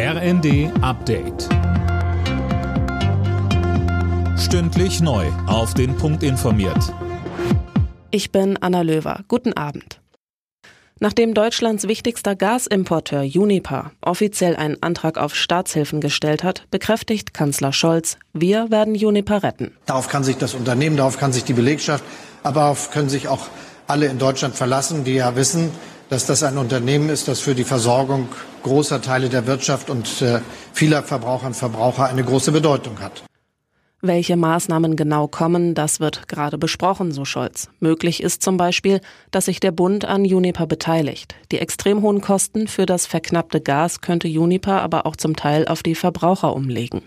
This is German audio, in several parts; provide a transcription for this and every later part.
RND Update. Stündlich neu. Auf den Punkt informiert. Ich bin Anna Löwer. Guten Abend. Nachdem Deutschlands wichtigster Gasimporteur Uniper offiziell einen Antrag auf Staatshilfen gestellt hat, bekräftigt Kanzler Scholz, wir werden Uniper retten. Darauf kann sich das Unternehmen, darauf kann sich die Belegschaft, aber darauf können sich auch alle in Deutschland verlassen, die ja wissen, dass das ein Unternehmen ist, das für die Versorgung großer Teile der Wirtschaft und äh, vieler Verbraucherinnen und Verbraucher eine große Bedeutung hat. Welche Maßnahmen genau kommen, das wird gerade besprochen, so Scholz. Möglich ist zum Beispiel, dass sich der Bund an Uniper beteiligt. Die extrem hohen Kosten für das verknappte Gas könnte Uniper aber auch zum Teil auf die Verbraucher umlegen.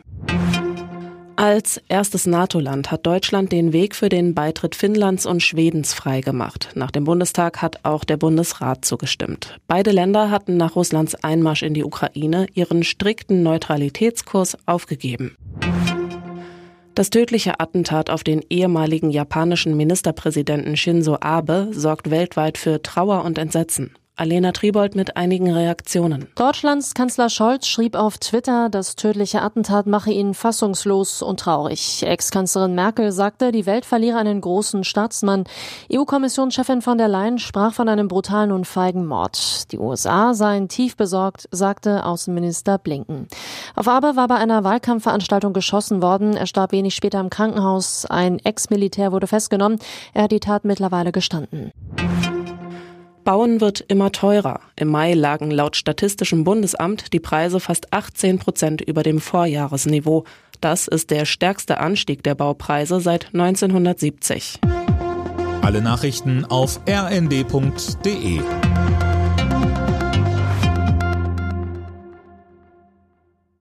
Als erstes NATO-Land hat Deutschland den Weg für den Beitritt Finnlands und Schwedens freigemacht. Nach dem Bundestag hat auch der Bundesrat zugestimmt. Beide Länder hatten nach Russlands Einmarsch in die Ukraine ihren strikten Neutralitätskurs aufgegeben. Das tödliche Attentat auf den ehemaligen japanischen Ministerpräsidenten Shinzo Abe sorgt weltweit für Trauer und Entsetzen. Alena Tribold mit einigen Reaktionen. Deutschlands Kanzler Scholz schrieb auf Twitter, das tödliche Attentat mache ihn fassungslos und traurig. Ex-Kanzlerin Merkel sagte, die Welt verliere einen großen Staatsmann. EU-Kommissionschefin von der Leyen sprach von einem brutalen und feigen Mord. Die USA seien tief besorgt, sagte Außenminister Blinken. Auf Abe war bei einer Wahlkampfveranstaltung geschossen worden. Er starb wenig später im Krankenhaus. Ein Ex-Militär wurde festgenommen. Er hat die Tat mittlerweile gestanden. Bauen wird immer teurer. Im Mai lagen laut Statistischem Bundesamt die Preise fast 18 Prozent über dem Vorjahresniveau. Das ist der stärkste Anstieg der Baupreise seit 1970. Alle Nachrichten auf rnd.de